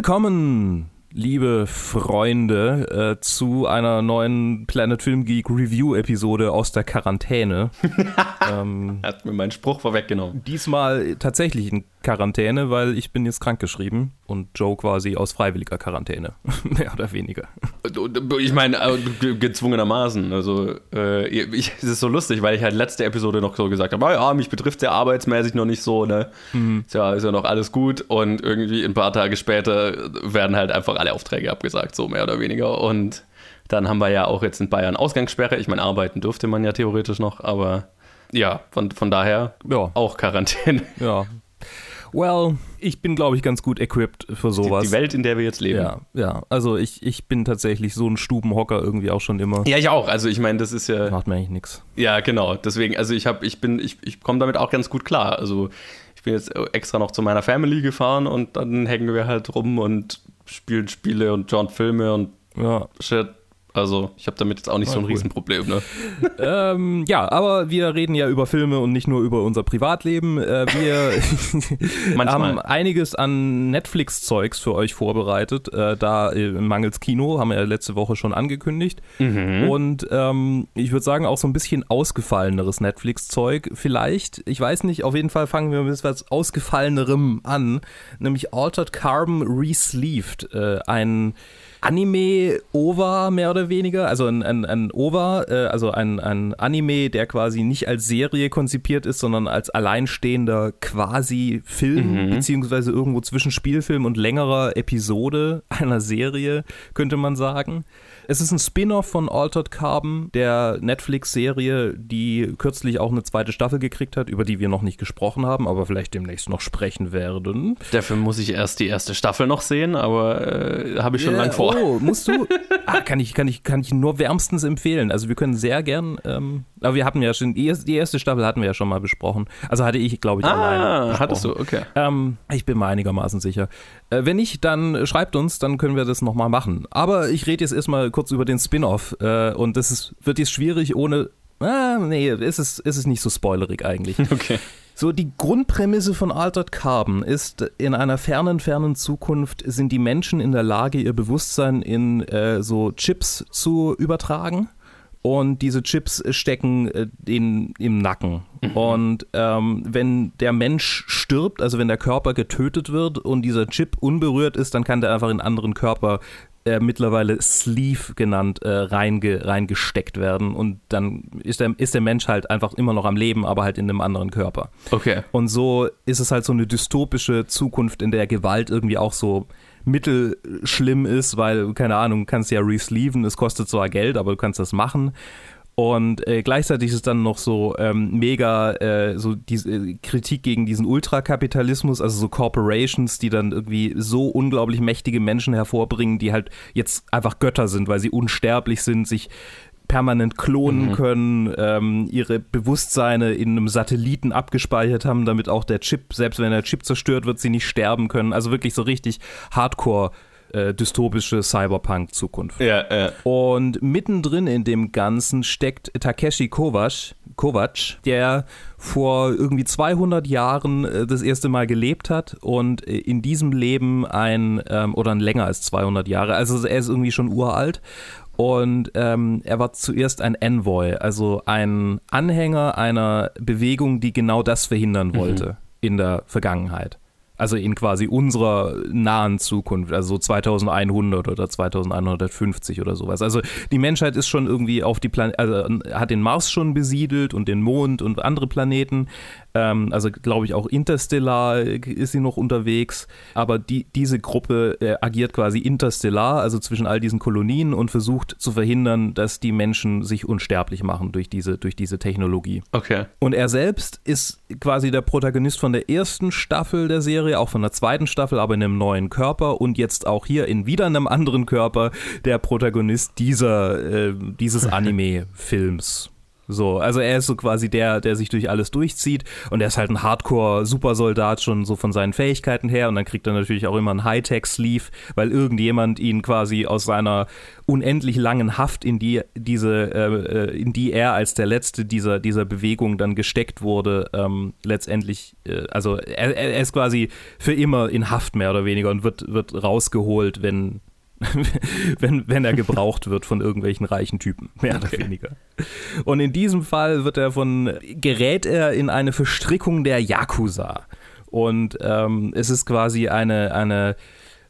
Willkommen, liebe Freunde, äh, zu einer neuen Planet Film Geek Review Episode aus der Quarantäne. ähm, Hat mir meinen Spruch vorweggenommen. Diesmal tatsächlich in Quarantäne, weil ich bin jetzt krankgeschrieben und Joe quasi aus freiwilliger Quarantäne, mehr oder weniger. Ich meine, äh, gezwungenermaßen. Also, äh, ich, es ist so lustig, weil ich halt letzte Episode noch so gesagt habe, ah ja, mich betrifft ja arbeitsmäßig noch nicht so, ne? Mhm. Ist, ja, ist ja noch alles gut und irgendwie ein paar Tage später werden halt einfach alle Aufträge abgesagt, so mehr oder weniger und dann haben wir ja auch jetzt in Bayern Ausgangssperre. Ich meine, arbeiten dürfte man ja theoretisch noch, aber ja, von, von daher ja. auch Quarantäne. Ja, Well, ich bin, glaube ich, ganz gut equipped für sowas. Die, die, Welt, in der wir jetzt leben. Ja, ja. Also ich, ich bin tatsächlich so ein Stubenhocker irgendwie auch schon immer. Ja, ich auch. Also ich meine, das ist ja. Macht mir eigentlich nichts. Ja, genau. Deswegen, also ich habe, ich bin, ich, ich komme damit auch ganz gut klar. Also ich bin jetzt extra noch zu meiner Family gefahren und dann hängen wir halt rum und spielen Spiele und schauen Filme und ja. Shit. Also, ich habe damit jetzt auch nicht ah, so ein cool. Riesenproblem, ne? ähm, ja, aber wir reden ja über Filme und nicht nur über unser Privatleben. Äh, wir haben einiges an Netflix-Zeugs für euch vorbereitet. Äh, da äh, mangels Kino, haben wir ja letzte Woche schon angekündigt. Mhm. Und ähm, ich würde sagen, auch so ein bisschen ausgefalleneres Netflix-Zeug. Vielleicht, ich weiß nicht, auf jeden Fall fangen wir mit etwas Ausgefallenerem an. Nämlich Altered Carbon Resleeved. Äh, ein Anime-OVA mehr oder weniger, also ein, ein, ein OVA, äh, also ein, ein Anime, der quasi nicht als Serie konzipiert ist, sondern als alleinstehender quasi Film, mhm. beziehungsweise irgendwo zwischen Spielfilm und längerer Episode einer Serie, könnte man sagen. Es ist ein Spin-off von Altered Carbon, der Netflix-Serie, die kürzlich auch eine zweite Staffel gekriegt hat, über die wir noch nicht gesprochen haben, aber vielleicht demnächst noch sprechen werden. Dafür muss ich erst die erste Staffel noch sehen, aber äh, habe ich schon yeah, lang vor. Oh, musst du? ah, kann ich, kann ich, kann ich nur wärmstens empfehlen. Also wir können sehr gern, ähm, aber wir hatten ja schon, die erste, Staffel hatten wir ja schon mal besprochen. Also hatte ich, glaube ich, ah, alleine. hattest du, okay. Ähm, ich bin mir einigermaßen sicher. Äh, wenn nicht, dann schreibt uns, dann können wir das nochmal machen. Aber ich rede jetzt erstmal kurz über den Spin-off. Äh, und das ist, wird jetzt schwierig ohne. Ah, nee, ist es, ist es nicht so spoilerig eigentlich. Okay. So, die Grundprämisse von Altered Carbon ist, in einer fernen, fernen Zukunft sind die Menschen in der Lage, ihr Bewusstsein in äh, so Chips zu übertragen. Und diese Chips stecken äh, in, im Nacken. Mhm. Und ähm, wenn der Mensch stirbt, also wenn der Körper getötet wird und dieser Chip unberührt ist, dann kann der einfach in einen anderen Körper äh, mittlerweile Sleeve genannt, äh, reinge, reingesteckt werden. Und dann ist der, ist der Mensch halt einfach immer noch am Leben, aber halt in einem anderen Körper. Okay. Und so ist es halt so eine dystopische Zukunft, in der Gewalt irgendwie auch so mittelschlimm ist, weil, keine Ahnung, du kannst ja resleeven, es kostet zwar Geld, aber du kannst das machen. Und äh, gleichzeitig ist es dann noch so ähm, mega äh, so diese äh, Kritik gegen diesen Ultrakapitalismus, also so Corporations, die dann irgendwie so unglaublich mächtige Menschen hervorbringen, die halt jetzt einfach Götter sind, weil sie unsterblich sind, sich permanent klonen mhm. können, ähm, ihre Bewusstseine in einem Satelliten abgespeichert haben, damit auch der Chip, selbst wenn der Chip zerstört wird, sie nicht sterben können. Also wirklich so richtig Hardcore äh, dystopische Cyberpunk-Zukunft. Ja, ja. Und mittendrin in dem Ganzen steckt Takeshi Kovac, Kovac, der vor irgendwie 200 Jahren äh, das erste Mal gelebt hat und äh, in diesem Leben ein, ähm, oder länger als 200 Jahre, also er ist irgendwie schon uralt und ähm, er war zuerst ein Envoy, also ein Anhänger einer Bewegung, die genau das verhindern mhm. wollte mhm. in der Vergangenheit. Also in quasi unserer nahen Zukunft, also so 2100 oder 2150 oder sowas. Also die Menschheit ist schon irgendwie auf die Planet, also hat den Mars schon besiedelt und den Mond und andere Planeten. Ähm, also glaube ich auch interstellar ist sie noch unterwegs. Aber die, diese Gruppe äh, agiert quasi interstellar, also zwischen all diesen Kolonien und versucht zu verhindern, dass die Menschen sich unsterblich machen durch diese, durch diese Technologie. Okay. Und er selbst ist quasi der Protagonist von der ersten Staffel der Serie Serie, auch von der zweiten Staffel, aber in einem neuen Körper und jetzt auch hier in wieder einem anderen Körper der Protagonist dieser, äh, dieses Anime-Films. So, also er ist so quasi der, der sich durch alles durchzieht und er ist halt ein Hardcore-Supersoldat schon so von seinen Fähigkeiten her und dann kriegt er natürlich auch immer einen Hightech-Sleeve, weil irgendjemand ihn quasi aus seiner unendlich langen Haft, in die diese, äh, in die er als der letzte dieser, dieser Bewegung dann gesteckt wurde, ähm, letztendlich, äh, also er, er ist quasi für immer in Haft mehr oder weniger und wird, wird rausgeholt, wenn, wenn, wenn er gebraucht wird von irgendwelchen reichen Typen, mehr oder weniger. Und in diesem Fall wird er von, gerät er in eine Verstrickung der Yakuza. Und ähm, es ist quasi eine, eine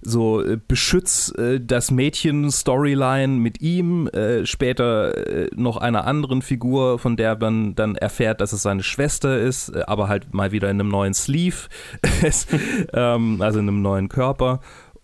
so äh, beschütz äh, das Mädchen Storyline mit ihm, äh, später äh, noch einer anderen Figur, von der man dann erfährt, dass es seine Schwester ist, äh, aber halt mal wieder in einem neuen Sleeve, ähm, also in einem neuen Körper.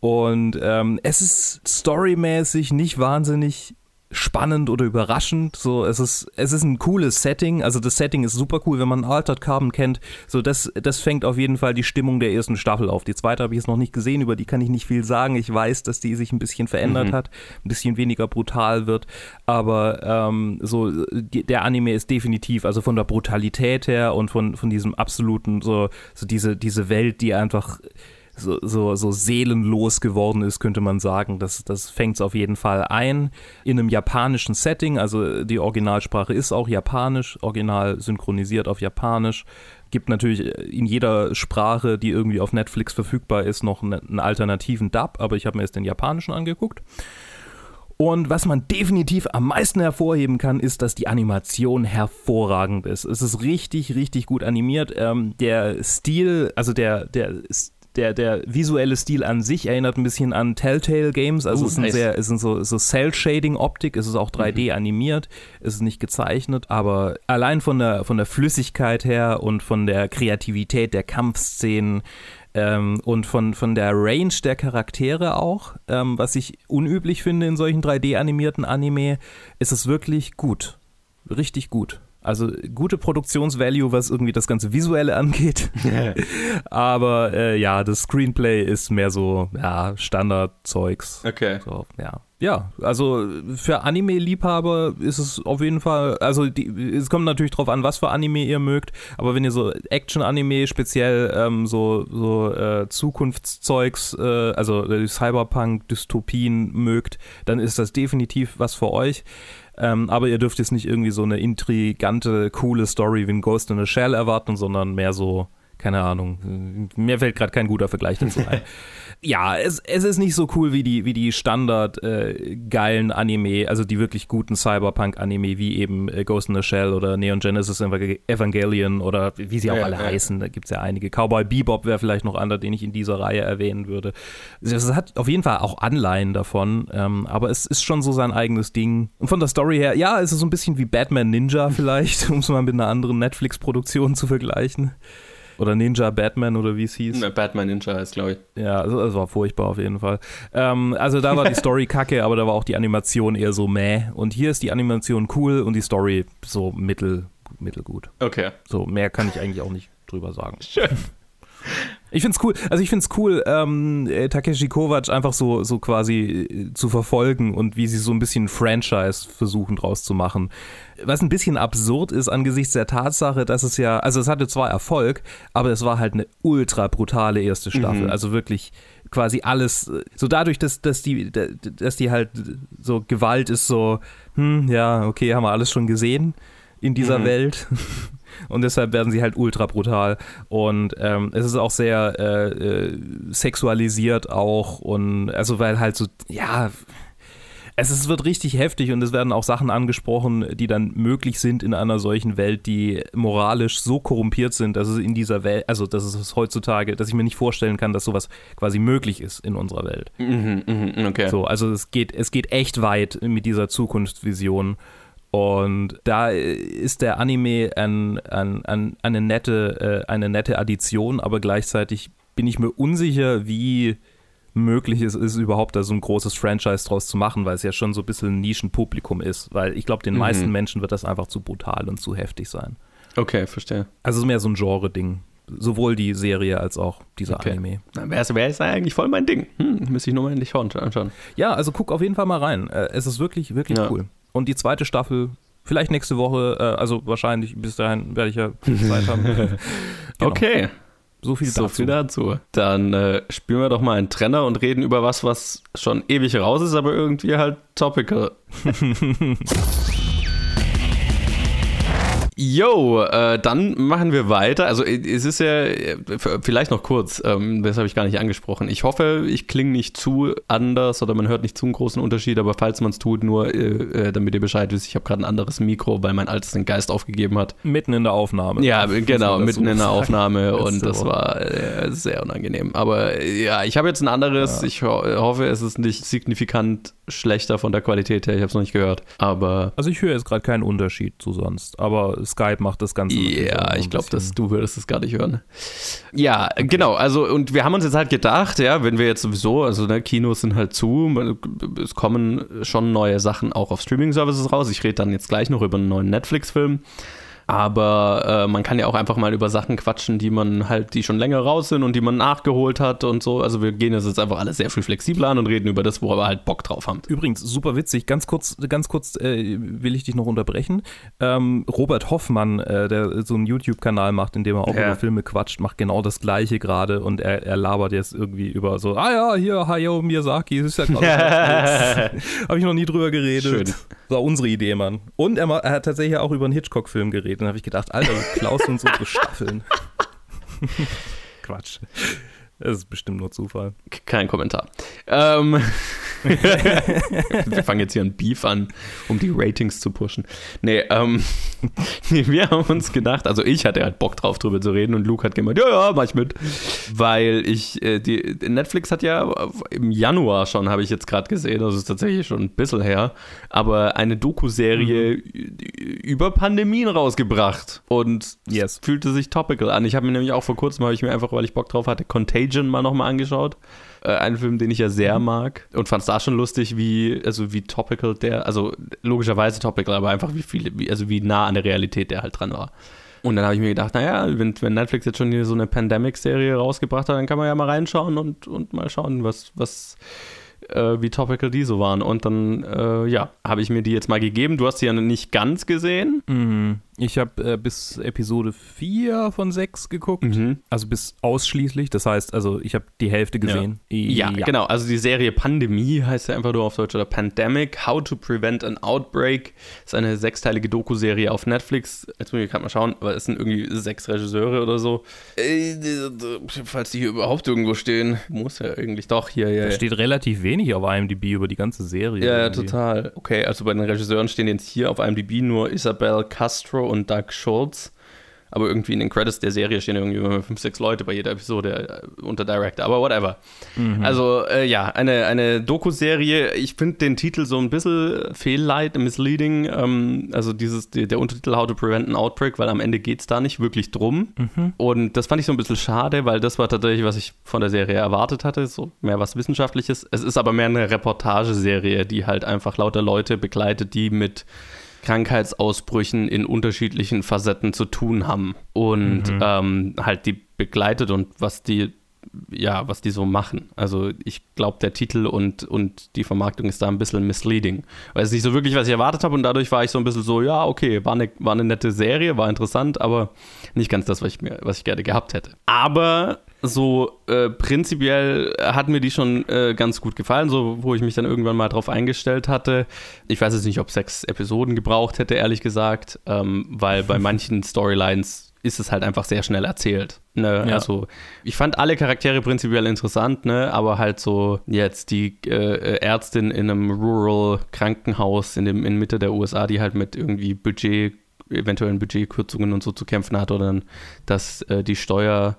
Und ähm, es ist storymäßig nicht wahnsinnig spannend oder überraschend. So, es ist, es ist ein cooles Setting. Also das Setting ist super cool, wenn man Altered Carbon kennt. So, das, das fängt auf jeden Fall die Stimmung der ersten Staffel auf. Die zweite habe ich jetzt noch nicht gesehen, über die kann ich nicht viel sagen. Ich weiß, dass die sich ein bisschen verändert mhm. hat, ein bisschen weniger brutal wird. Aber ähm, so, die, der Anime ist definitiv, also von der Brutalität her und von, von diesem absoluten, so, so diese, diese Welt, die einfach so, so, so seelenlos geworden ist, könnte man sagen. Das, das fängt es auf jeden Fall ein. In einem japanischen Setting, also die Originalsprache ist auch japanisch, original synchronisiert auf japanisch. Gibt natürlich in jeder Sprache, die irgendwie auf Netflix verfügbar ist, noch einen alternativen Dub, aber ich habe mir jetzt den japanischen angeguckt. Und was man definitiv am meisten hervorheben kann, ist, dass die Animation hervorragend ist. Es ist richtig, richtig gut animiert. Ähm, der Stil, also der, der der, der visuelle Stil an sich erinnert ein bisschen an Telltale Games. Also uh, es ist, ein sehr, es ist so, so Cell-Shading-Optik, es ist auch 3D mhm. animiert, es ist nicht gezeichnet, aber allein von der, von der Flüssigkeit her und von der Kreativität der Kampfszenen ähm, und von, von der Range der Charaktere auch, ähm, was ich unüblich finde in solchen 3D-animierten Anime, ist es wirklich gut. Richtig gut. Also gute Produktionsvalue, was irgendwie das ganze Visuelle angeht. Aber äh, ja, das Screenplay ist mehr so, ja, Standardzeugs. Okay. So, ja. Ja, also für Anime-Liebhaber ist es auf jeden Fall, also die, es kommt natürlich drauf an, was für Anime ihr mögt, aber wenn ihr so Action-Anime, speziell ähm, so, so äh, Zukunftszeugs, äh, also Cyberpunk-Dystopien mögt, dann ist das definitiv was für euch. Ähm, aber ihr dürft jetzt nicht irgendwie so eine intrigante, coole Story wie ein Ghost in a Shell erwarten, sondern mehr so, keine Ahnung, mir fällt gerade kein guter Vergleich dazu ein. ja, es, es ist nicht so cool wie die, wie die Standard äh, geilen Anime, also die wirklich guten Cyberpunk-Anime, wie eben äh, Ghost in the Shell oder Neon Genesis Evangelion oder wie sie auch ja, alle ja. heißen. Da gibt es ja einige. Cowboy Bebop wäre vielleicht noch einer, den ich in dieser Reihe erwähnen würde. Es hat auf jeden Fall auch Anleihen davon, ähm, aber es ist schon so sein eigenes Ding. Und von der Story her, ja, es ist so ein bisschen wie Batman Ninja vielleicht, um es mal mit einer anderen Netflix-Produktion zu vergleichen. Oder Ninja Batman oder wie es hieß. Batman Ninja heißt, glaube ich. Ja, also das war furchtbar auf jeden Fall. Ähm, also da war die Story kacke, aber da war auch die Animation eher so mäh. Und hier ist die Animation cool und die Story so mittel, mittelgut. Okay. So, mehr kann ich eigentlich auch nicht drüber sagen. Schön. Ich find's cool, also ich find's cool, ähm, äh, Takeshi Kovac einfach so, so quasi äh, zu verfolgen und wie sie so ein bisschen Franchise versuchen draus zu machen. Was ein bisschen absurd ist angesichts der Tatsache, dass es ja, also es hatte zwar Erfolg, aber es war halt eine ultra brutale erste Staffel. Mhm. Also wirklich quasi alles, so dadurch, dass, dass die, dass die halt so Gewalt ist so, hm, ja, okay, haben wir alles schon gesehen in dieser mhm. Welt. und deshalb werden sie halt ultra brutal. Und ähm, es ist auch sehr äh, äh, sexualisiert auch und also weil halt so, ja, es, es wird richtig heftig und es werden auch Sachen angesprochen, die dann möglich sind in einer solchen Welt, die moralisch so korrumpiert sind, dass es in dieser Welt, also dass es heutzutage, dass ich mir nicht vorstellen kann, dass sowas quasi möglich ist in unserer Welt. Mhm, mh, okay. So, also es geht, es geht echt weit mit dieser Zukunftsvision. Und da ist der Anime ein, ein, ein, eine, nette, äh, eine nette Addition, aber gleichzeitig bin ich mir unsicher, wie möglich es ist, überhaupt da so ein großes Franchise draus zu machen, weil es ja schon so ein bisschen ein Nischenpublikum ist. Weil ich glaube, den mhm. meisten Menschen wird das einfach zu brutal und zu heftig sein. Okay, verstehe. Also es ist mehr so ein Genre-Ding. Sowohl die Serie als auch dieser okay. Anime. Wäre wär es eigentlich voll mein Ding. Hm, müsste ich nur mal endlich anschauen. Ja, also guck auf jeden Fall mal rein. Äh, es ist wirklich, wirklich ja. cool. Und die zweite Staffel vielleicht nächste Woche, äh, also wahrscheinlich bis dahin werde ich ja Zeit haben. genau. Okay. So viel dazu. So viel dazu. Dann äh, spielen wir doch mal einen Trenner und reden über was, was schon ewig raus ist, aber irgendwie halt topical. Yo, äh, dann machen wir weiter. Also es ist ja, äh, vielleicht noch kurz, ähm, das habe ich gar nicht angesprochen. Ich hoffe, ich klinge nicht zu anders oder man hört nicht zu einen großen Unterschied, aber falls man es tut, nur äh, äh, damit ihr Bescheid wisst, ich habe gerade ein anderes Mikro, weil mein altes den Geist aufgegeben hat. Mitten in der Aufnahme. Ja, genau, mitten in der Aufnahme und das war äh, sehr unangenehm. Aber ja, ich habe jetzt ein anderes. Ja. Ich ho hoffe, es ist nicht signifikant schlechter von der Qualität her. Ich habe es noch nicht gehört. Aber. Also ich höre jetzt gerade keinen Unterschied zu sonst. Aber Skype macht das Ganze. Ja, ich glaube, dass du würdest es gar nicht hören. Ja, okay. genau. Also und wir haben uns jetzt halt gedacht, ja, wenn wir jetzt sowieso, also ne, Kinos sind halt zu, es kommen schon neue Sachen auch auf Streaming-Services raus. Ich rede dann jetzt gleich noch über einen neuen Netflix-Film. Aber äh, man kann ja auch einfach mal über Sachen quatschen, die man halt, die schon länger raus sind und die man nachgeholt hat und so. Also wir gehen jetzt einfach alle sehr viel flexibler an und reden über das, wo wir halt Bock drauf haben. Übrigens, super witzig, ganz kurz, ganz kurz äh, will ich dich noch unterbrechen. Ähm, Robert Hoffmann, äh, der so einen YouTube-Kanal macht, in dem er auch ja. über Filme quatscht, macht genau das gleiche gerade und er, er labert jetzt irgendwie über so, ah ja, hier, Hayao Miyazaki, das ist ja gerade. Habe ich noch nie drüber geredet. Schön. War unsere Idee, Mann. Und er, er hat tatsächlich auch über einen Hitchcock-Film geredet. Und dann habe ich gedacht, Alter, du klaust uns unsere Staffeln. Quatsch. Das ist bestimmt nur Zufall. Kein Kommentar. Ähm, wir fangen jetzt hier ein Beef an, um die Ratings zu pushen. Nee, ähm, nee, wir haben uns gedacht, also ich hatte halt Bock drauf, drüber zu reden und Luke hat gemeint, ja, ja, mach ich mit. Weil ich, äh, die, Netflix hat ja im Januar schon, habe ich jetzt gerade gesehen, das ist tatsächlich schon ein bisschen her, aber eine Doku-Serie mhm. über Pandemien rausgebracht und yes. fühlte sich topical an. Ich habe mir nämlich auch vor kurzem, habe ich mir einfach, weil ich Bock drauf hatte, Contagion Contagion mal nochmal angeschaut. Äh, ein Film, den ich ja sehr mag und fand es da schon lustig, wie, also wie topical der, also logischerweise topical, aber einfach wie viel, wie, also wie nah an der Realität der halt dran war. Und dann habe ich mir gedacht, naja, wenn, wenn Netflix jetzt schon hier so eine Pandemic-Serie rausgebracht hat, dann kann man ja mal reinschauen und, und mal schauen, was, was, äh, wie topical die so waren. Und dann, äh, ja, habe ich mir die jetzt mal gegeben. Du hast sie ja nicht ganz gesehen. Mhm. Ich habe äh, bis Episode 4 von 6 geguckt. Mhm. Also bis ausschließlich. Das heißt, also ich habe die Hälfte gesehen. Ja. ja. genau. Also die Serie Pandemie heißt ja einfach nur auf Deutsch oder Pandemic. How to Prevent an Outbreak. Ist eine sechsteilige Doku-Serie auf Netflix. Jetzt muss ich gerade mal schauen, aber es sind irgendwie sechs Regisseure oder so. Äh, falls die hier überhaupt irgendwo stehen. Muss ja eigentlich doch hier. Ja, da steht relativ wenig auf IMDb über die ganze Serie. Ja, ja, total. Okay, also bei den Regisseuren stehen jetzt hier auf IMDb nur Isabel Castro und Doug Schultz. Aber irgendwie in den Credits der Serie stehen irgendwie immer fünf, sechs Leute bei jeder Episode äh, unter Director. Aber whatever. Mhm. Also, äh, ja, eine, eine Doku-Serie. Ich finde den Titel so ein bisschen fehlleid, misleading. Ähm, also, dieses, die, der Untertitel How to Prevent an Outbreak, weil am Ende geht es da nicht wirklich drum. Mhm. Und das fand ich so ein bisschen schade, weil das war tatsächlich, was ich von der Serie erwartet hatte. So mehr was Wissenschaftliches. Es ist aber mehr eine Reportageserie, die halt einfach lauter Leute begleitet, die mit Krankheitsausbrüchen in unterschiedlichen Facetten zu tun haben und mhm. ähm, halt die begleitet und was die ja, was die so machen. Also ich glaube, der Titel und, und die Vermarktung ist da ein bisschen misleading. Weil es nicht so wirklich, was ich erwartet habe und dadurch war ich so ein bisschen so, ja, okay, war eine, war eine nette Serie, war interessant, aber nicht ganz das, was ich, mir, was ich gerne gehabt hätte. Aber so äh, prinzipiell hat mir die schon äh, ganz gut gefallen, so wo ich mich dann irgendwann mal drauf eingestellt hatte. Ich weiß jetzt nicht, ob sechs Episoden gebraucht hätte, ehrlich gesagt, ähm, weil bei manchen Storylines ist es halt einfach sehr schnell erzählt. Ne? Ja. Also ich fand alle Charaktere prinzipiell interessant, ne? aber halt so jetzt die äh, Ärztin in einem Rural Krankenhaus in dem in Mitte der USA, die halt mit irgendwie Budget eventuellen Budgetkürzungen und so zu kämpfen hat oder dann, dass äh, die Steuer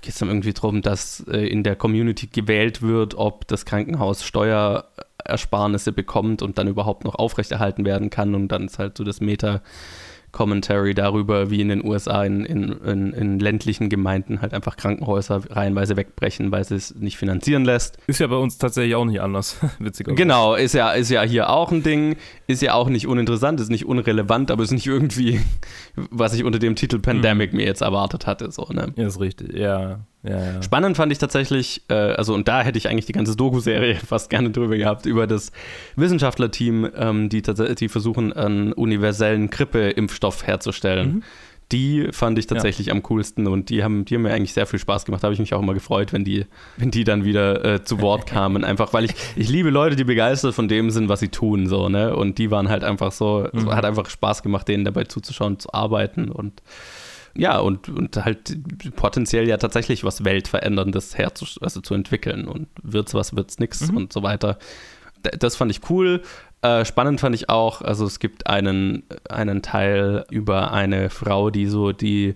geht es dann irgendwie darum, dass äh, in der Community gewählt wird, ob das Krankenhaus Steuerersparnisse bekommt und dann überhaupt noch aufrechterhalten werden kann. Und dann ist halt so das Meta- Commentary darüber, wie in den USA in, in, in, in, ländlichen Gemeinden halt einfach Krankenhäuser reihenweise wegbrechen, weil sie es nicht finanzieren lässt. Ist ja bei uns tatsächlich auch nicht anders, witzigerweise. Genau, ist ja, ist ja hier auch ein Ding, ist ja auch nicht uninteressant, ist nicht unrelevant, aber ist nicht irgendwie, was ich unter dem Titel Pandemic mhm. mir jetzt erwartet hatte. So, ne? Ja, ist richtig, ja. Ja. Spannend fand ich tatsächlich, äh, also und da hätte ich eigentlich die ganze Doku-Serie fast gerne drüber gehabt, über das Wissenschaftlerteam, ähm, die, die versuchen, einen universellen Grippe-Impfstoff herzustellen. Mhm die fand ich tatsächlich ja. am coolsten und die haben, die haben mir eigentlich sehr viel Spaß gemacht. Da habe ich mich auch immer gefreut, wenn die, wenn die dann wieder äh, zu Wort kamen. Einfach, weil ich, ich liebe Leute, die begeistert von dem sind, was sie tun, so, ne? Und die waren halt einfach so, mhm. es hat einfach Spaß gemacht, denen dabei zuzuschauen, zu arbeiten und ja, und, und halt potenziell ja tatsächlich was Weltveränderndes herzu, also zu entwickeln und wird's was, wird's nix mhm. und so weiter. Das fand ich cool. Äh, spannend fand ich auch, also es gibt einen, einen Teil über eine Frau, die so die,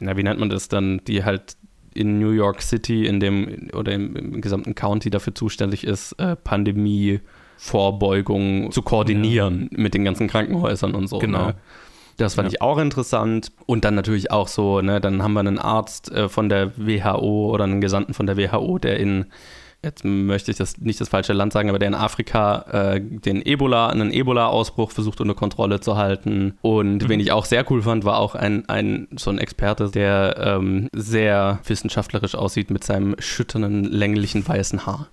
na, wie nennt man das dann, die halt in New York City in dem oder im, im gesamten County dafür zuständig ist, äh, Pandemie-Vorbeugung zu koordinieren ja. mit den ganzen Krankenhäusern und so. Genau. Ne? Das fand ja. ich auch interessant. Und dann natürlich auch so, ne, dann haben wir einen Arzt äh, von der WHO oder einen Gesandten von der WHO, der in jetzt möchte ich das nicht das falsche Land sagen, aber der in Afrika äh, den Ebola, einen Ebola-Ausbruch versucht unter Kontrolle zu halten. Und mhm. wen ich auch sehr cool fand, war auch ein, ein so ein Experte, der ähm, sehr wissenschaftlerisch aussieht mit seinem schütternden, länglichen weißen Haar.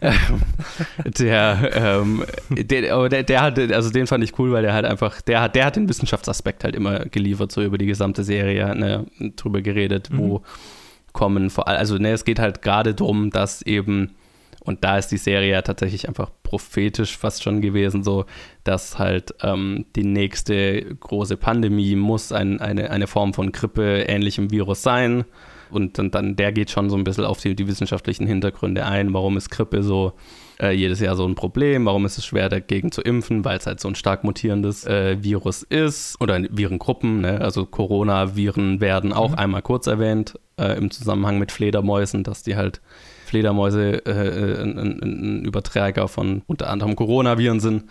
der, ähm, der, der, der hat, also den fand ich cool, weil der halt einfach, der hat, der hat den Wissenschaftsaspekt halt immer geliefert, so über die gesamte Serie, ne, drüber geredet, mhm. wo kommen. Also ne, es geht halt gerade darum, dass eben, und da ist die Serie ja tatsächlich einfach prophetisch fast schon gewesen, so, dass halt ähm, die nächste große Pandemie muss ein, eine, eine Form von Grippe ähnlichem Virus sein. Und dann, dann der geht schon so ein bisschen auf die, die wissenschaftlichen Hintergründe ein, warum ist Grippe so äh, jedes Jahr so ein Problem, warum ist es schwer dagegen zu impfen, weil es halt so ein stark mutierendes äh, Virus ist oder Virengruppen, ne? also Coronaviren werden auch mhm. einmal kurz erwähnt äh, im Zusammenhang mit Fledermäusen, dass die halt Fledermäuse äh, ein, ein, ein Überträger von unter anderem Coronaviren sind.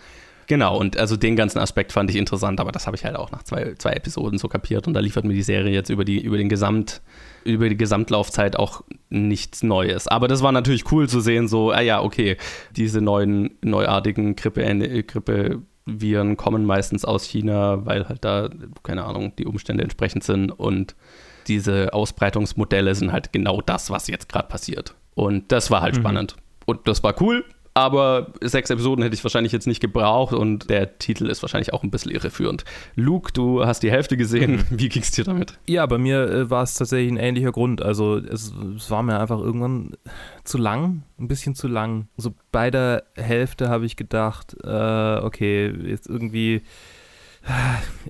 Genau, und also den ganzen Aspekt fand ich interessant, aber das habe ich halt auch nach zwei, zwei Episoden so kapiert und da liefert mir die Serie jetzt über die, über den Gesamt, über die Gesamtlaufzeit auch nichts Neues. Aber das war natürlich cool zu sehen, so, ah ja, okay, diese neuen, neuartigen Grippe, äh, Grippe Viren kommen meistens aus China, weil halt da, keine Ahnung, die Umstände entsprechend sind und diese Ausbreitungsmodelle sind halt genau das, was jetzt gerade passiert. Und das war halt mhm. spannend. Und das war cool aber sechs Episoden hätte ich wahrscheinlich jetzt nicht gebraucht und der Titel ist wahrscheinlich auch ein bisschen irreführend. Luke, du hast die Hälfte gesehen. Mhm. Wie ging es dir damit? Ja, bei mir äh, war es tatsächlich ein ähnlicher Grund. Also es, es, war mir einfach irgendwann zu lang, ein bisschen zu lang. So bei der Hälfte habe ich gedacht, äh, okay, jetzt irgendwie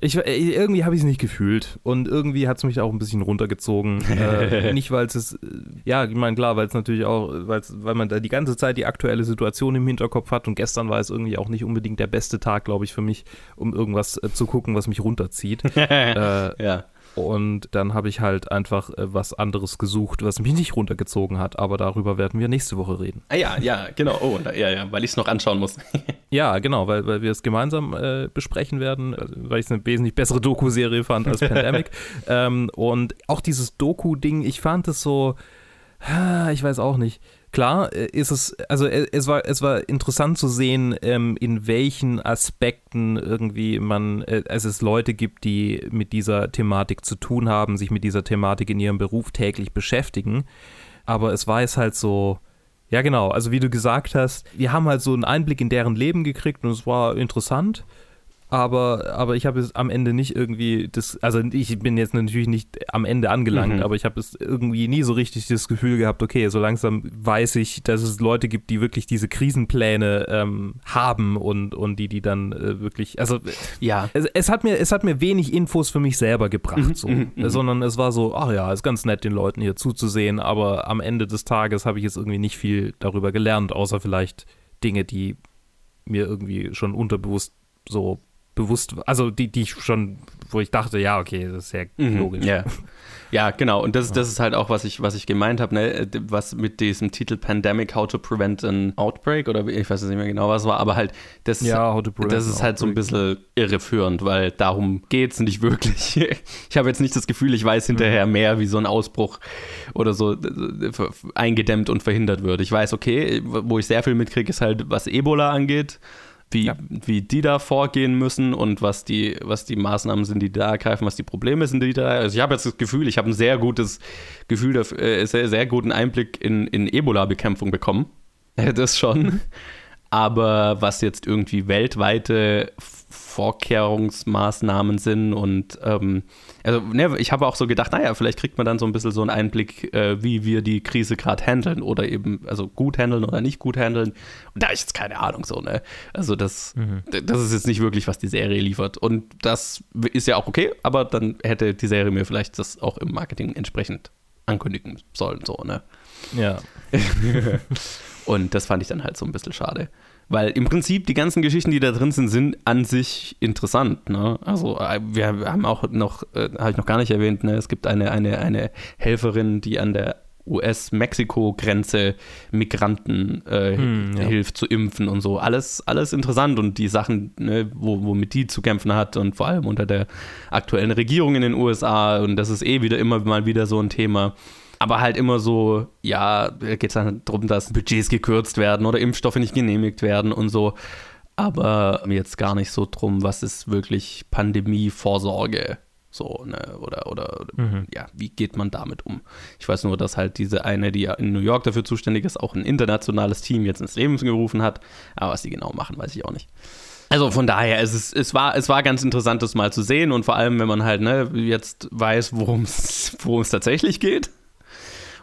ich, irgendwie habe ich es nicht gefühlt und irgendwie hat es mich auch ein bisschen runtergezogen. äh, nicht, weil es, ja, ich meine, klar, weil es natürlich auch, weil man da die ganze Zeit die aktuelle Situation im Hinterkopf hat und gestern war es irgendwie auch nicht unbedingt der beste Tag, glaube ich, für mich, um irgendwas äh, zu gucken, was mich runterzieht. äh, ja. Und dann habe ich halt einfach äh, was anderes gesucht, was mich nicht runtergezogen hat. Aber darüber werden wir nächste Woche reden. Ah ja, ja, genau. Oh, ja, ja, weil ich es noch anschauen muss. ja, genau, weil, weil wir es gemeinsam äh, besprechen werden, also, weil ich es eine wesentlich bessere Doku-Serie fand als Pandemic. ähm, und auch dieses Doku-Ding, ich fand es so, ich weiß auch nicht klar äh, ist es, also äh, es war, es war interessant zu sehen, ähm, in welchen Aspekten irgendwie man, äh, es Leute gibt, die mit dieser Thematik zu tun haben, sich mit dieser Thematik in ihrem Beruf täglich beschäftigen. Aber es war es halt so, ja genau, also wie du gesagt hast, wir haben halt so einen Einblick in deren Leben gekriegt und es war interessant aber, aber ich habe es am Ende nicht irgendwie das, also ich bin jetzt natürlich nicht am Ende angelangt, mhm. aber ich habe es irgendwie nie so richtig das Gefühl gehabt, okay, so langsam weiß ich, dass es Leute gibt, die wirklich diese Krisenpläne ähm, haben und, und die, die dann äh, wirklich, also ja, es, es, hat mir, es hat mir wenig Infos für mich selber gebracht, mhm. so, mhm. mhm. sondern es war so, ach ja, ist ganz nett, den Leuten hier zuzusehen, aber am Ende des Tages habe ich jetzt irgendwie nicht viel darüber gelernt, außer vielleicht Dinge, die mir irgendwie schon unterbewusst so bewusst, also die, die ich schon, wo ich dachte, ja, okay, das ist sehr mhm, logisch. Yeah. Ja, genau. Und das, das ist halt auch, was ich, was ich gemeint habe, ne? was mit diesem Titel Pandemic, How to Prevent an Outbreak oder ich weiß nicht mehr genau, was war, aber halt, das, ja, das ist halt so ein bisschen irreführend, weil darum geht es nicht wirklich. ich habe jetzt nicht das Gefühl, ich weiß hinterher mhm. mehr, wie so ein Ausbruch oder so eingedämmt und verhindert wird. Ich weiß, okay, wo ich sehr viel mitkriege, ist halt, was Ebola angeht wie, ja. wie die da vorgehen müssen und was die, was die Maßnahmen sind, die da ergreifen, was die Probleme sind, die da. Also ich habe jetzt das Gefühl, ich habe ein sehr gutes Gefühl, äh, sehr, sehr guten Einblick in, in Ebola-Bekämpfung bekommen. Das schon. Aber was jetzt irgendwie weltweite Vorkehrungsmaßnahmen sind und ähm, also ne, ich habe auch so gedacht, naja, vielleicht kriegt man dann so ein bisschen so einen Einblick, äh, wie wir die Krise gerade handeln oder eben, also gut handeln oder nicht gut handeln. Und da habe ich jetzt keine Ahnung so, ne? Also das, mhm. das ist jetzt nicht wirklich, was die Serie liefert. Und das ist ja auch okay, aber dann hätte die Serie mir vielleicht das auch im Marketing entsprechend ankündigen sollen, so, ne? Ja. und das fand ich dann halt so ein bisschen schade. Weil im Prinzip die ganzen Geschichten, die da drin sind, sind an sich interessant. Ne? Also äh, wir haben auch noch, äh, habe ich noch gar nicht erwähnt, ne? es gibt eine, eine, eine Helferin, die an der US-Mexiko-Grenze Migranten äh, hm, ja. hilft zu impfen und so. Alles, alles interessant und die Sachen, ne, wo, womit die zu kämpfen hat und vor allem unter der aktuellen Regierung in den USA und das ist eh wieder immer mal wieder so ein Thema aber halt immer so, ja, geht es dann darum, dass Budgets gekürzt werden oder Impfstoffe nicht genehmigt werden und so. Aber jetzt gar nicht so drum, was ist wirklich Pandemie-Vorsorge so, ne, oder, oder, mhm. ja, wie geht man damit um? Ich weiß nur, dass halt diese eine, die in New York dafür zuständig ist, auch ein internationales Team jetzt ins Leben gerufen hat. Aber was die genau machen, weiß ich auch nicht. Also von daher, es, ist, es, war, es war ganz interessant, das mal zu sehen und vor allem, wenn man halt ne, jetzt weiß, worum es tatsächlich geht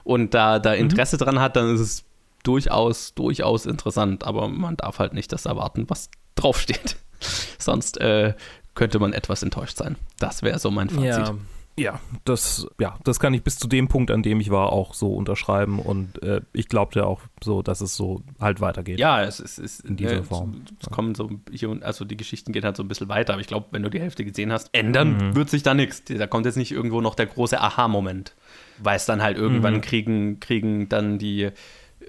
und da, da mhm. Interesse mhm. dran hat, dann ist es durchaus, durchaus interessant. Aber man darf halt nicht das erwarten, was draufsteht. Sonst äh, könnte man etwas enttäuscht sein. Das wäre so mein Fazit. Ja. Ja, das, ja, das kann ich bis zu dem Punkt, an dem ich war, auch so unterschreiben. Und äh, ich glaubte auch so, dass es so halt weitergeht. Ja, es ist, ist in dieser äh, Form. Es, es kommen so hier also die Geschichten gehen halt so ein bisschen weiter. Aber ich glaube, wenn du die Hälfte gesehen hast, ändern mhm. wird sich da nichts. Da kommt jetzt nicht irgendwo noch der große Aha-Moment. Weil es dann halt irgendwann mhm. kriegen, kriegen dann die,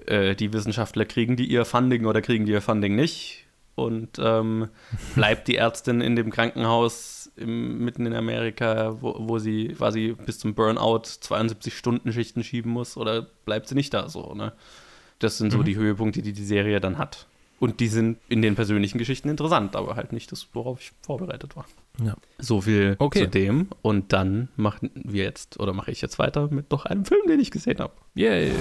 äh, die Wissenschaftler, kriegen die ihr Funding oder kriegen die ihr Funding nicht. Und ähm, bleibt die Ärztin in dem Krankenhaus im, mitten in Amerika, wo, wo sie quasi bis zum Burnout 72 Stunden Schichten schieben muss, oder bleibt sie nicht da so, ne? Das sind so mhm. die Höhepunkte, die die Serie dann hat. Und die sind in den persönlichen Geschichten interessant, aber halt nicht das, worauf ich vorbereitet war. Ja. So viel okay. zu dem. Und dann machen wir jetzt, oder mache ich jetzt weiter mit noch einem Film, den ich gesehen habe. Yay!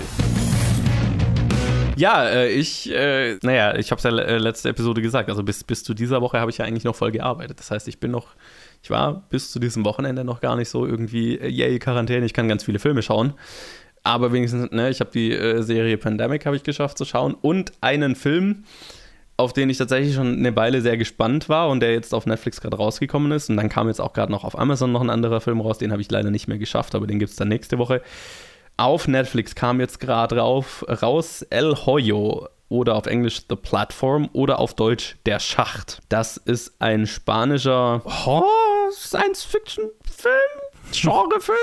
Ja, äh, ich, äh, naja, ich habe es ja äh, letzte Episode gesagt. Also bis, bis zu dieser Woche habe ich ja eigentlich noch voll gearbeitet. Das heißt, ich bin noch, ich war bis zu diesem Wochenende noch gar nicht so irgendwie, äh, yay, Quarantäne, ich kann ganz viele Filme schauen. Aber wenigstens, ne, ich habe die Serie Pandemic habe ich geschafft zu schauen und einen Film, auf den ich tatsächlich schon eine Weile sehr gespannt war und der jetzt auf Netflix gerade rausgekommen ist. Und dann kam jetzt auch gerade noch auf Amazon noch ein anderer Film raus, den habe ich leider nicht mehr geschafft, aber den gibt es dann nächste Woche. Auf Netflix kam jetzt gerade raus El Hoyo oder auf Englisch The Platform oder auf Deutsch Der Schacht. Das ist ein spanischer Science-Fiction-Film Genrefilm,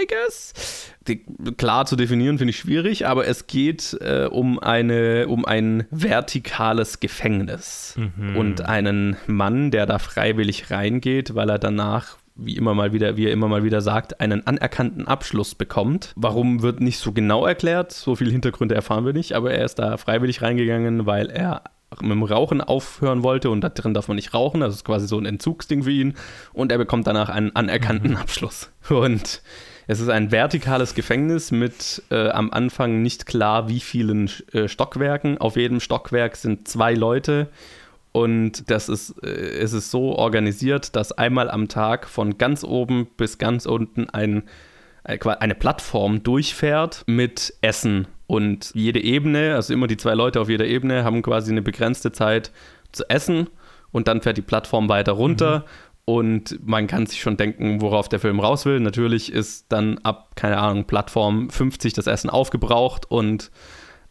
I guess. Die, klar zu definieren finde ich schwierig, aber es geht äh, um, eine, um ein vertikales Gefängnis mhm. und einen Mann, der da freiwillig reingeht, weil er danach wie immer mal wieder, wie er immer mal wieder sagt, einen anerkannten Abschluss bekommt. Warum wird nicht so genau erklärt, so viele Hintergründe erfahren wir nicht, aber er ist da freiwillig reingegangen, weil er mit dem Rauchen aufhören wollte und da drin darf man nicht rauchen. Das ist quasi so ein Entzugsding für ihn. Und er bekommt danach einen anerkannten mhm. Abschluss. Und es ist ein vertikales Gefängnis mit äh, am Anfang nicht klar, wie vielen äh, Stockwerken. Auf jedem Stockwerk sind zwei Leute. Und das ist, äh, es ist so organisiert, dass einmal am Tag von ganz oben bis ganz unten ein, äh, eine Plattform durchfährt mit Essen und jede Ebene, also immer die zwei Leute auf jeder Ebene, haben quasi eine begrenzte Zeit zu essen und dann fährt die Plattform weiter runter. Mhm. Und man kann sich schon denken, worauf der Film raus will. Natürlich ist dann ab, keine Ahnung, Plattform 50 das Essen aufgebraucht und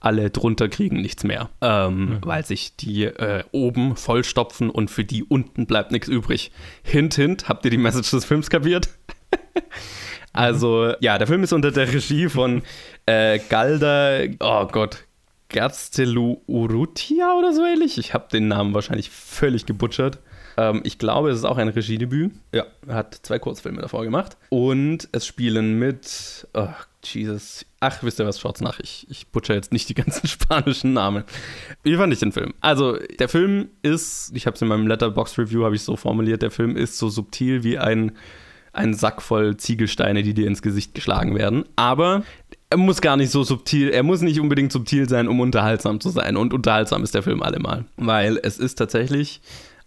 alle drunter kriegen nichts mehr, ähm, mhm. weil sich die äh, oben vollstopfen und für die unten bleibt nichts übrig. Hint, hint, habt ihr die Message des Films kapiert? Also, ja, der Film ist unter der Regie von äh, Galda, oh Gott, Gerztelu Urrutia oder so ähnlich. Ich habe den Namen wahrscheinlich völlig gebutschert. Ähm, ich glaube, es ist auch ein Regiedebüt. Ja, er hat zwei Kurzfilme davor gemacht. Und es spielen mit, oh, Jesus. Ach, wisst ihr was, schaut's nach. Ich, ich butcher jetzt nicht die ganzen spanischen Namen. Wie fand ich den Film? Also, der Film ist, ich habe es in meinem Letterbox-Review, habe ich so formuliert, der Film ist so subtil wie ein, ein Sack voll Ziegelsteine, die dir ins Gesicht geschlagen werden. Aber er muss gar nicht so subtil, er muss nicht unbedingt subtil sein, um unterhaltsam zu sein. Und unterhaltsam ist der Film allemal. Weil es ist tatsächlich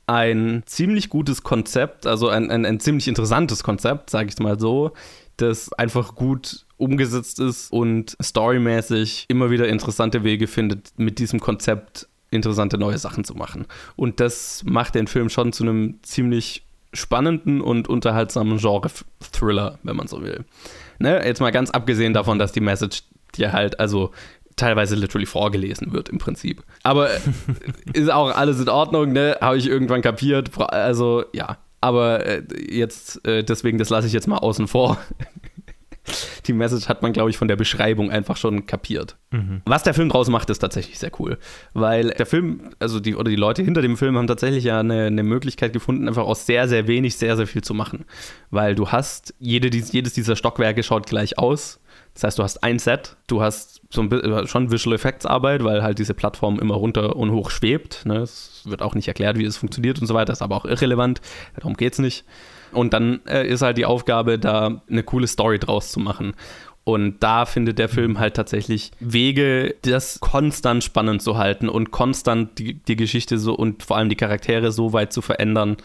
ein ziemlich gutes Konzept, also ein, ein, ein ziemlich interessantes Konzept, sage ich mal so, das einfach gut umgesetzt ist und storymäßig immer wieder interessante Wege findet, mit diesem Konzept interessante neue Sachen zu machen. Und das macht den Film schon zu einem ziemlich spannenden und unterhaltsamen Genre-Thriller, wenn man so will. Ne? Jetzt mal ganz abgesehen davon, dass die Message dir halt, also teilweise literally vorgelesen wird im Prinzip. Aber ist auch alles in Ordnung, ne? Habe ich irgendwann kapiert. Also ja, aber äh, jetzt, äh, deswegen, das lasse ich jetzt mal außen vor die Message hat man, glaube ich, von der Beschreibung einfach schon kapiert. Mhm. Was der Film draus macht, ist tatsächlich sehr cool. Weil der Film, also die, oder die Leute hinter dem Film haben tatsächlich ja eine, eine Möglichkeit gefunden, einfach aus sehr, sehr wenig sehr, sehr viel zu machen. Weil du hast, jede, jedes dieser Stockwerke schaut gleich aus. Das heißt, du hast ein Set, du hast so ein äh, schon Visual Effects Arbeit, weil halt diese Plattform immer runter und hoch schwebt. Ne? Es wird auch nicht erklärt, wie es funktioniert und so weiter, ist aber auch irrelevant. Darum geht es nicht. Und dann äh, ist halt die Aufgabe, da eine coole Story draus zu machen. Und da findet der Film halt tatsächlich Wege, das konstant spannend zu halten und konstant die, die Geschichte so und vor allem die Charaktere so weit zu verändern,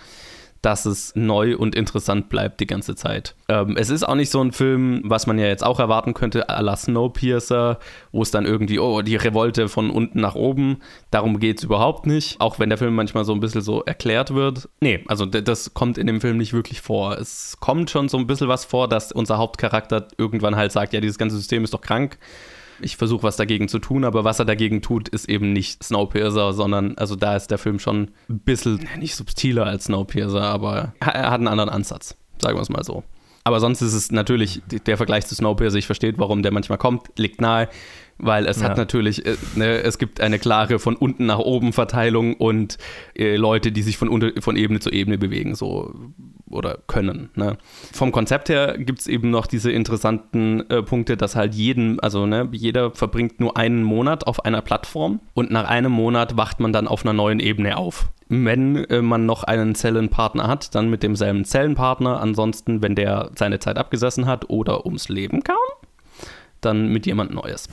dass es neu und interessant bleibt die ganze Zeit. Ähm, es ist auch nicht so ein Film, was man ja jetzt auch erwarten könnte, à la Snowpiercer, wo es dann irgendwie, oh, die Revolte von unten nach oben. Darum geht es überhaupt nicht. Auch wenn der Film manchmal so ein bisschen so erklärt wird. Nee, also das kommt in dem Film nicht wirklich vor. Es kommt schon so ein bisschen was vor, dass unser Hauptcharakter irgendwann halt sagt, ja, dieses ganze System ist doch krank ich versuche was dagegen zu tun, aber was er dagegen tut, ist eben nicht Snowpiercer, sondern, also da ist der Film schon ein bisschen, nicht subtiler als Snowpiercer, aber er hat einen anderen Ansatz, sagen wir es mal so. Aber sonst ist es natürlich, der Vergleich zu Snowpiercer, ich verstehe, warum der manchmal kommt, liegt nahe weil es ja. hat natürlich, äh, ne, es gibt eine klare von unten nach oben Verteilung und äh, Leute, die sich von, unter, von Ebene zu Ebene bewegen, so oder können. Ne? Vom Konzept her gibt es eben noch diese interessanten äh, Punkte, dass halt jeden, also ne, jeder verbringt nur einen Monat auf einer Plattform und nach einem Monat wacht man dann auf einer neuen Ebene auf. Wenn äh, man noch einen Zellenpartner hat, dann mit demselben Zellenpartner. Ansonsten, wenn der seine Zeit abgesessen hat oder ums Leben kam, dann mit jemand Neues.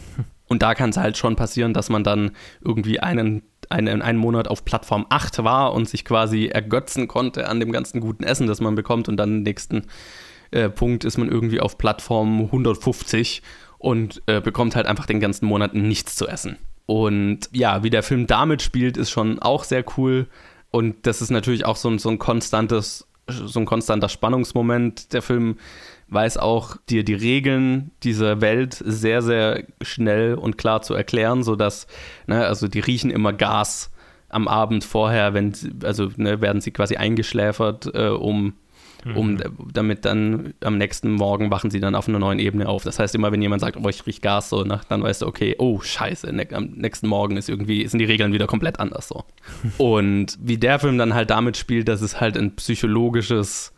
Und da kann es halt schon passieren, dass man dann irgendwie einen, einen, einen Monat auf Plattform 8 war und sich quasi ergötzen konnte an dem ganzen guten Essen, das man bekommt. Und dann im nächsten äh, Punkt ist man irgendwie auf Plattform 150 und äh, bekommt halt einfach den ganzen Monat nichts zu essen. Und ja, wie der Film damit spielt, ist schon auch sehr cool. Und das ist natürlich auch so so ein konstantes, so ein konstanter Spannungsmoment. Der Film weiß auch dir die Regeln dieser Welt sehr, sehr schnell und klar zu erklären, sodass, ne, also die riechen immer Gas am Abend vorher, wenn sie, also ne, werden sie quasi eingeschläfert, äh, um, mhm. um damit dann am nächsten Morgen wachen sie dann auf einer neuen Ebene auf. Das heißt, immer wenn jemand sagt, oh, ich riech Gas so, ne, dann weißt du, okay, oh scheiße, ne, am nächsten Morgen ist irgendwie, sind die Regeln wieder komplett anders so. und wie der Film dann halt damit spielt, dass es halt ein psychologisches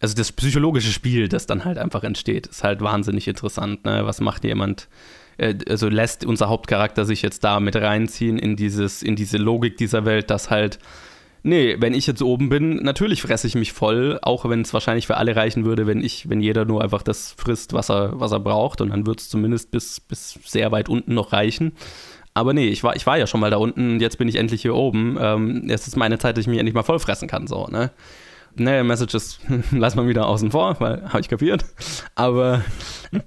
also das psychologische Spiel, das dann halt einfach entsteht, ist halt wahnsinnig interessant. Ne? Was macht jemand? Äh, also lässt unser Hauptcharakter sich jetzt da mit reinziehen in dieses, in diese Logik dieser Welt, dass halt, nee, wenn ich jetzt oben bin, natürlich fresse ich mich voll, auch wenn es wahrscheinlich für alle reichen würde, wenn ich, wenn jeder nur einfach das frisst, was er, was er braucht, und dann wird es zumindest bis, bis sehr weit unten noch reichen. Aber nee, ich war, ich war ja schon mal da unten, jetzt bin ich endlich hier oben. Ähm, jetzt ist meine Zeit, dass ich mich endlich mal voll fressen kann, so, ne? Naja, Messages lass mal wieder außen vor, weil habe ich kapiert. Aber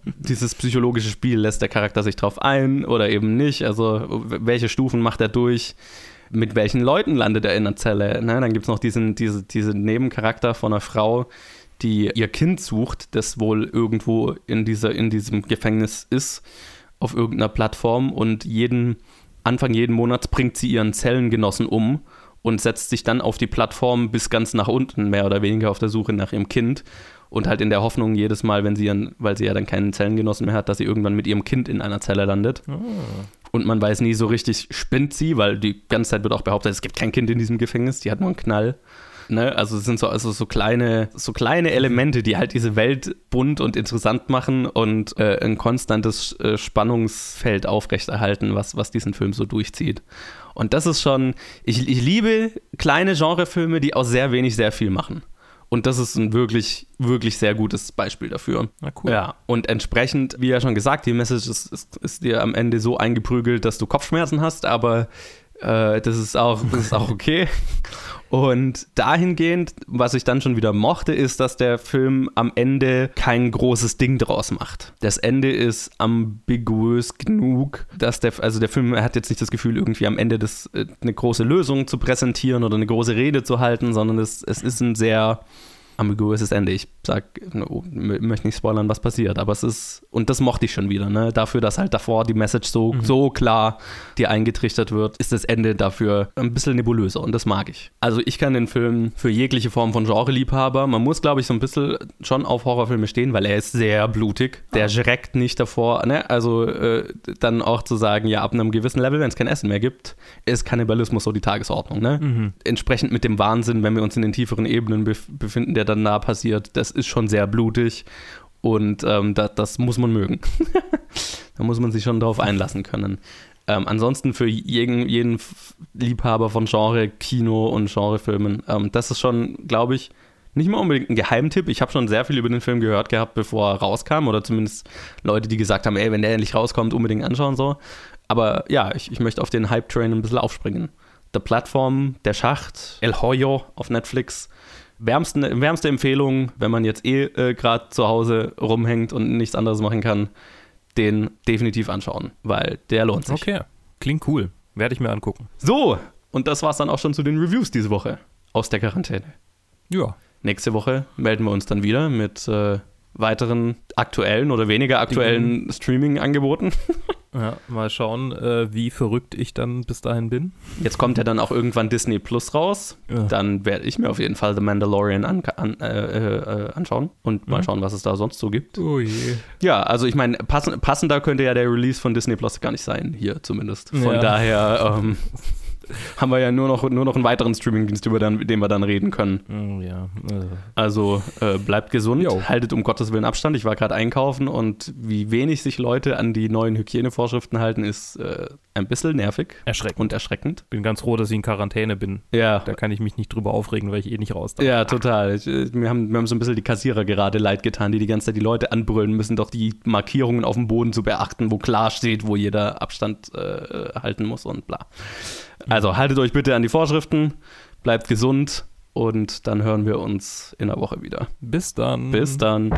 dieses psychologische Spiel lässt der Charakter sich drauf ein oder eben nicht. Also welche Stufen macht er durch? Mit welchen Leuten landet er in der Zelle? Ne? Dann gibt es noch diesen, diese, diesen Nebencharakter von einer Frau, die ihr Kind sucht, das wohl irgendwo in, dieser, in diesem Gefängnis ist, auf irgendeiner Plattform und jeden Anfang jeden Monats bringt sie ihren Zellengenossen um und setzt sich dann auf die Plattform bis ganz nach unten, mehr oder weniger auf der Suche nach ihrem Kind. Und halt in der Hoffnung jedes Mal, wenn sie ihren, weil sie ja dann keinen Zellengenossen mehr hat, dass sie irgendwann mit ihrem Kind in einer Zelle landet. Oh. Und man weiß nie so richtig, spinnt sie, weil die ganze Zeit wird auch behauptet, es gibt kein Kind in diesem Gefängnis, die hat nur einen Knall. Ne? Also es sind so, also so kleine, so kleine Elemente, die halt diese Welt bunt und interessant machen und äh, ein konstantes äh, Spannungsfeld aufrechterhalten, was, was diesen Film so durchzieht. Und das ist schon, ich, ich liebe kleine Genrefilme, die aus sehr wenig sehr viel machen. Und das ist ein wirklich, wirklich sehr gutes Beispiel dafür. Na cool. Ja, und entsprechend, wie ja schon gesagt, die Message ist, ist, ist dir am Ende so eingeprügelt, dass du Kopfschmerzen hast, aber äh, das, ist auch, das ist auch okay. Und dahingehend, was ich dann schon wieder mochte, ist, dass der Film am Ende kein großes Ding draus macht. Das Ende ist ambiguös genug, dass der, also der Film hat jetzt nicht das Gefühl, irgendwie am Ende das, äh, eine große Lösung zu präsentieren oder eine große Rede zu halten, sondern es, es ist ein sehr ambiguöses Ende. Ich sag, möchte nicht spoilern, was passiert, aber es ist, und das mochte ich schon wieder, ne? Dafür, dass halt davor die Message so, mhm. so klar dir eingetrichtert wird, ist das Ende dafür ein bisschen nebulöser und das mag ich. Also ich kann den Film für jegliche Form von Genre-Liebhaber, man muss, glaube ich, so ein bisschen schon auf Horrorfilme stehen, weil er ist sehr blutig. Der ah. schreckt nicht davor, ne? Also äh, dann auch zu sagen, ja, ab einem gewissen Level, wenn es kein Essen mehr gibt, ist Kannibalismus so die Tagesordnung, ne? Mhm. Entsprechend mit dem Wahnsinn, wenn wir uns in den tieferen Ebenen bef befinden, der dann nah passiert, das ist schon sehr blutig und ähm, das, das, muss man mögen. da muss man sich schon drauf einlassen können. Ähm, ansonsten für jeden, jeden, Liebhaber von Genre, Kino und Genrefilmen, ähm, das ist schon, glaube ich, nicht mal unbedingt ein Geheimtipp. Ich habe schon sehr viel über den Film gehört gehabt, bevor er rauskam, oder zumindest Leute, die gesagt haben, ey, wenn der endlich rauskommt, unbedingt anschauen so. Aber ja, ich, ich möchte auf den Hype-Train ein bisschen aufspringen. The Platform, Der Schacht, El Hoyo auf Netflix wärmsten, wärmste Empfehlung, wenn man jetzt eh äh, gerade zu Hause rumhängt und nichts anderes machen kann, den definitiv anschauen, weil der lohnt sich. Okay, klingt cool. Werde ich mir angucken. So, und das war's dann auch schon zu den Reviews diese Woche aus der Quarantäne. Ja. Nächste Woche melden wir uns dann wieder mit äh, weiteren aktuellen oder weniger aktuellen Streaming-Angeboten. Ja, mal schauen, äh, wie verrückt ich dann bis dahin bin. Jetzt kommt ja dann auch irgendwann Disney Plus raus. Ja. Dann werde ich mir auf jeden Fall The Mandalorian an, an, äh, äh, anschauen und mal mhm. schauen, was es da sonst so gibt. Oh je. Ja, also ich meine, passend, passender könnte ja der Release von Disney Plus gar nicht sein, hier zumindest. Von ja. daher. Ähm, haben wir ja nur noch, nur noch einen weiteren Streamingdienst, über den, den wir dann reden können. Oh, ja. Also äh, bleibt gesund, jo. haltet um Gottes Willen Abstand. Ich war gerade einkaufen und wie wenig sich Leute an die neuen Hygienevorschriften halten, ist äh, ein bisschen nervig erschreckend. und erschreckend. Bin ganz froh, dass ich in Quarantäne bin. Ja. Da kann ich mich nicht drüber aufregen, weil ich eh nicht raus darf. Ja, total. Ich, wir, haben, wir haben so ein bisschen die Kassierer gerade leid getan, die die ganze Zeit die Leute anbrüllen müssen, doch die Markierungen auf dem Boden zu beachten, wo klar steht, wo jeder Abstand äh, halten muss und bla. Also haltet euch bitte an die Vorschriften, bleibt gesund und dann hören wir uns in der Woche wieder. Bis dann. Bis dann.